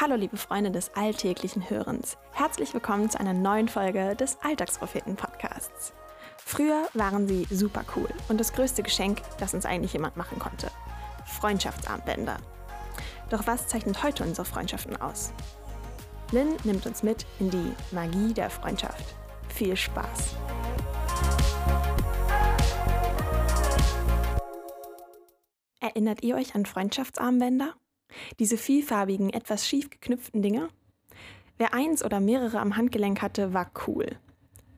Hallo liebe Freunde des alltäglichen Hörens. Herzlich willkommen zu einer neuen Folge des Alltagspropheten Podcasts. Früher waren sie super cool und das größte Geschenk, das uns eigentlich jemand machen konnte. Freundschaftsarmbänder. Doch was zeichnet heute unsere Freundschaften aus? Lynn nimmt uns mit in die Magie der Freundschaft. Viel Spaß! Erinnert ihr euch an Freundschaftsarmbänder? Diese vielfarbigen, etwas schief geknüpften Dinge? Wer eins oder mehrere am Handgelenk hatte, war cool.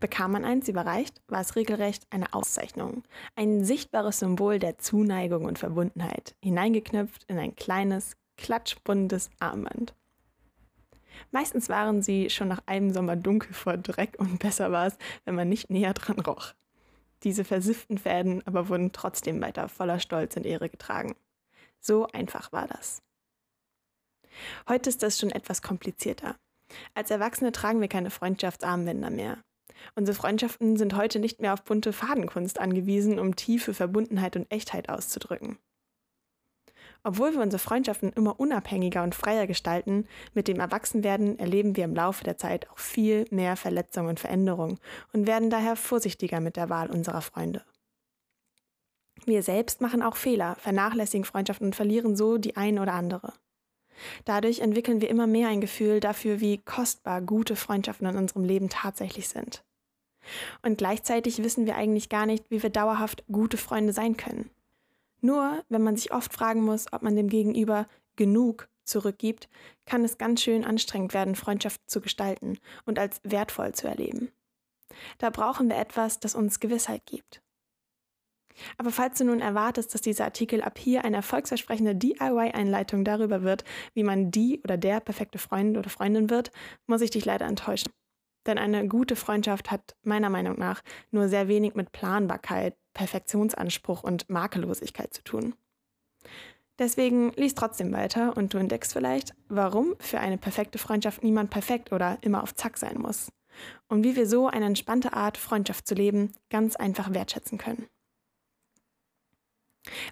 Bekam man eins überreicht, war es regelrecht eine Auszeichnung. Ein sichtbares Symbol der Zuneigung und Verbundenheit, hineingeknüpft in ein kleines, klatschbuntes Armband. Meistens waren sie schon nach einem Sommer dunkel vor Dreck und besser war es, wenn man nicht näher dran roch. Diese versifften Fäden aber wurden trotzdem weiter voller Stolz und Ehre getragen. So einfach war das. Heute ist das schon etwas komplizierter. Als Erwachsene tragen wir keine Freundschaftsarmbänder mehr. Unsere Freundschaften sind heute nicht mehr auf bunte Fadenkunst angewiesen, um tiefe Verbundenheit und Echtheit auszudrücken. Obwohl wir unsere Freundschaften immer unabhängiger und freier gestalten, mit dem Erwachsenwerden erleben wir im Laufe der Zeit auch viel mehr Verletzungen und Veränderungen und werden daher vorsichtiger mit der Wahl unserer Freunde. Wir selbst machen auch Fehler, vernachlässigen Freundschaften und verlieren so die ein oder andere. Dadurch entwickeln wir immer mehr ein Gefühl dafür, wie kostbar gute Freundschaften in unserem Leben tatsächlich sind. Und gleichzeitig wissen wir eigentlich gar nicht, wie wir dauerhaft gute Freunde sein können. Nur wenn man sich oft fragen muss, ob man dem Gegenüber genug zurückgibt, kann es ganz schön anstrengend werden, Freundschaften zu gestalten und als wertvoll zu erleben. Da brauchen wir etwas, das uns Gewissheit gibt. Aber falls du nun erwartest, dass dieser Artikel ab hier eine erfolgsversprechende DIY-Einleitung darüber wird, wie man die oder der perfekte Freund oder Freundin wird, muss ich dich leider enttäuschen. Denn eine gute Freundschaft hat meiner Meinung nach nur sehr wenig mit Planbarkeit, Perfektionsanspruch und Makellosigkeit zu tun. Deswegen lies trotzdem weiter und du entdeckst vielleicht, warum für eine perfekte Freundschaft niemand perfekt oder immer auf Zack sein muss. Und wie wir so eine entspannte Art, Freundschaft zu leben, ganz einfach wertschätzen können.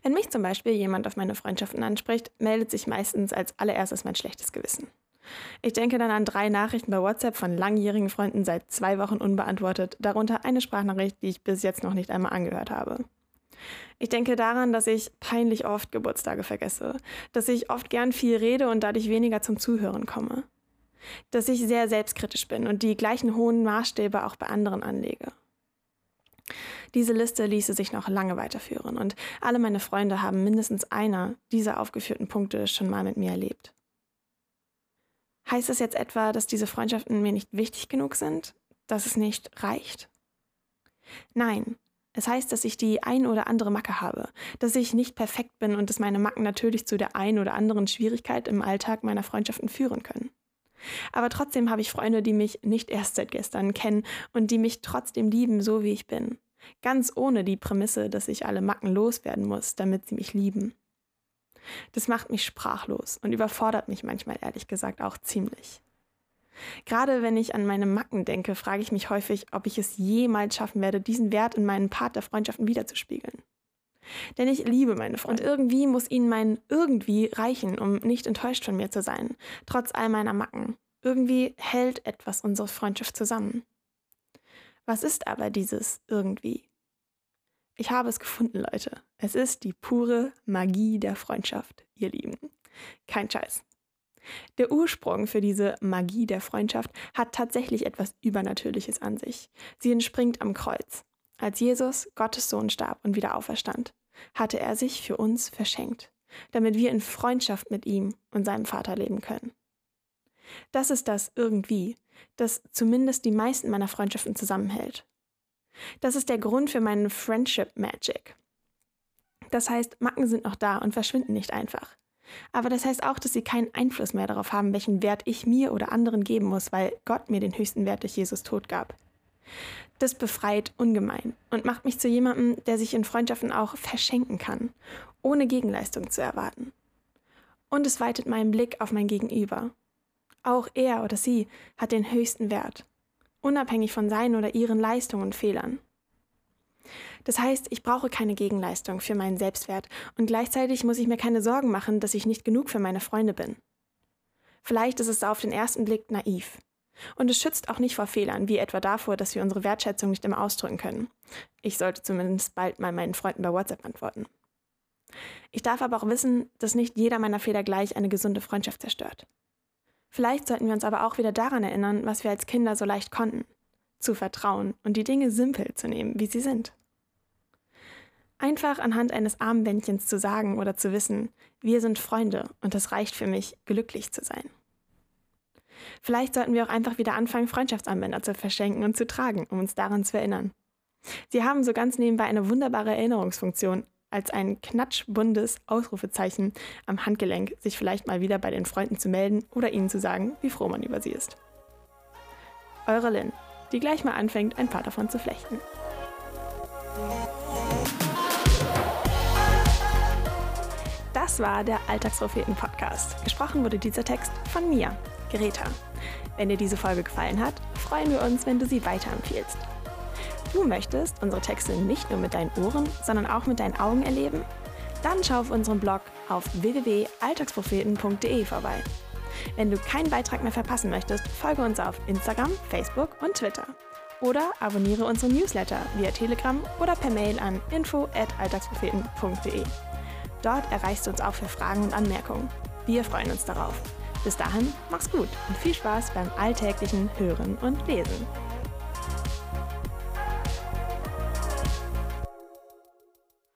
Wenn mich zum Beispiel jemand auf meine Freundschaften anspricht, meldet sich meistens als allererstes mein schlechtes Gewissen. Ich denke dann an drei Nachrichten bei WhatsApp von langjährigen Freunden seit zwei Wochen unbeantwortet, darunter eine Sprachnachricht, die ich bis jetzt noch nicht einmal angehört habe. Ich denke daran, dass ich peinlich oft Geburtstage vergesse, dass ich oft gern viel rede und dadurch weniger zum Zuhören komme, dass ich sehr selbstkritisch bin und die gleichen hohen Maßstäbe auch bei anderen anlege. Diese Liste ließe sich noch lange weiterführen und alle meine Freunde haben mindestens einer dieser aufgeführten Punkte schon mal mit mir erlebt. Heißt es jetzt etwa, dass diese Freundschaften mir nicht wichtig genug sind? Dass es nicht reicht? Nein, es heißt, dass ich die ein oder andere Macke habe, dass ich nicht perfekt bin und dass meine Macken natürlich zu der ein oder anderen Schwierigkeit im Alltag meiner Freundschaften führen können. Aber trotzdem habe ich Freunde, die mich nicht erst seit gestern kennen und die mich trotzdem lieben, so wie ich bin. Ganz ohne die Prämisse, dass ich alle Macken loswerden muss, damit sie mich lieben. Das macht mich sprachlos und überfordert mich manchmal ehrlich gesagt auch ziemlich. Gerade wenn ich an meine Macken denke, frage ich mich häufig, ob ich es jemals schaffen werde, diesen Wert in meinen Part der Freundschaften wiederzuspiegeln. Denn ich liebe meine Freunde und irgendwie muss ihnen mein irgendwie reichen, um nicht enttäuscht von mir zu sein, trotz all meiner Macken. Irgendwie hält etwas unsere Freundschaft zusammen. Was ist aber dieses irgendwie? Ich habe es gefunden, Leute. Es ist die pure Magie der Freundschaft, ihr Lieben. Kein Scheiß. Der Ursprung für diese Magie der Freundschaft hat tatsächlich etwas Übernatürliches an sich. Sie entspringt am Kreuz. Als Jesus, Gottes Sohn, starb und wieder auferstand, hatte er sich für uns verschenkt, damit wir in Freundschaft mit ihm und seinem Vater leben können. Das ist das irgendwie, das zumindest die meisten meiner Freundschaften zusammenhält. Das ist der Grund für meinen Friendship Magic. Das heißt, Macken sind noch da und verschwinden nicht einfach. Aber das heißt auch, dass sie keinen Einfluss mehr darauf haben, welchen Wert ich mir oder anderen geben muss, weil Gott mir den höchsten Wert durch Jesus Tod gab. Das befreit ungemein und macht mich zu jemandem, der sich in Freundschaften auch verschenken kann, ohne Gegenleistung zu erwarten. Und es weitet meinen Blick auf mein Gegenüber. Auch er oder sie hat den höchsten Wert unabhängig von seinen oder ihren Leistungen und Fehlern. Das heißt, ich brauche keine Gegenleistung für meinen Selbstwert und gleichzeitig muss ich mir keine Sorgen machen, dass ich nicht genug für meine Freunde bin. Vielleicht ist es auf den ersten Blick naiv. Und es schützt auch nicht vor Fehlern, wie etwa davor, dass wir unsere Wertschätzung nicht immer ausdrücken können. Ich sollte zumindest bald mal meinen Freunden bei WhatsApp antworten. Ich darf aber auch wissen, dass nicht jeder meiner Fehler gleich eine gesunde Freundschaft zerstört. Vielleicht sollten wir uns aber auch wieder daran erinnern, was wir als Kinder so leicht konnten. Zu vertrauen und die Dinge simpel zu nehmen, wie sie sind. Einfach anhand eines Armbändchens zu sagen oder zu wissen, wir sind Freunde und es reicht für mich, glücklich zu sein. Vielleicht sollten wir auch einfach wieder anfangen, Freundschaftsarmbänder zu verschenken und zu tragen, um uns daran zu erinnern. Sie haben so ganz nebenbei eine wunderbare Erinnerungsfunktion, als ein knatschbundes Ausrufezeichen am Handgelenk, sich vielleicht mal wieder bei den Freunden zu melden oder ihnen zu sagen, wie froh man über sie ist. Eure Lynn, die gleich mal anfängt, ein paar davon zu flechten. Das war der Alltagspropheten-Podcast. Gesprochen wurde dieser Text von mir, Greta. Wenn dir diese Folge gefallen hat, freuen wir uns, wenn du sie weiterempfiehlst. Du möchtest unsere Texte nicht nur mit deinen Ohren, sondern auch mit deinen Augen erleben? Dann schau auf unserem Blog auf www.alltagspropheten.de vorbei. Wenn du keinen Beitrag mehr verpassen möchtest, folge uns auf Instagram, Facebook und Twitter. Oder abonniere unseren Newsletter via Telegram oder per Mail an info@alltagspropheten.de. Dort erreichst du uns auch für Fragen und Anmerkungen. Wir freuen uns darauf. Bis dahin, mach's gut und viel Spaß beim alltäglichen Hören und Lesen.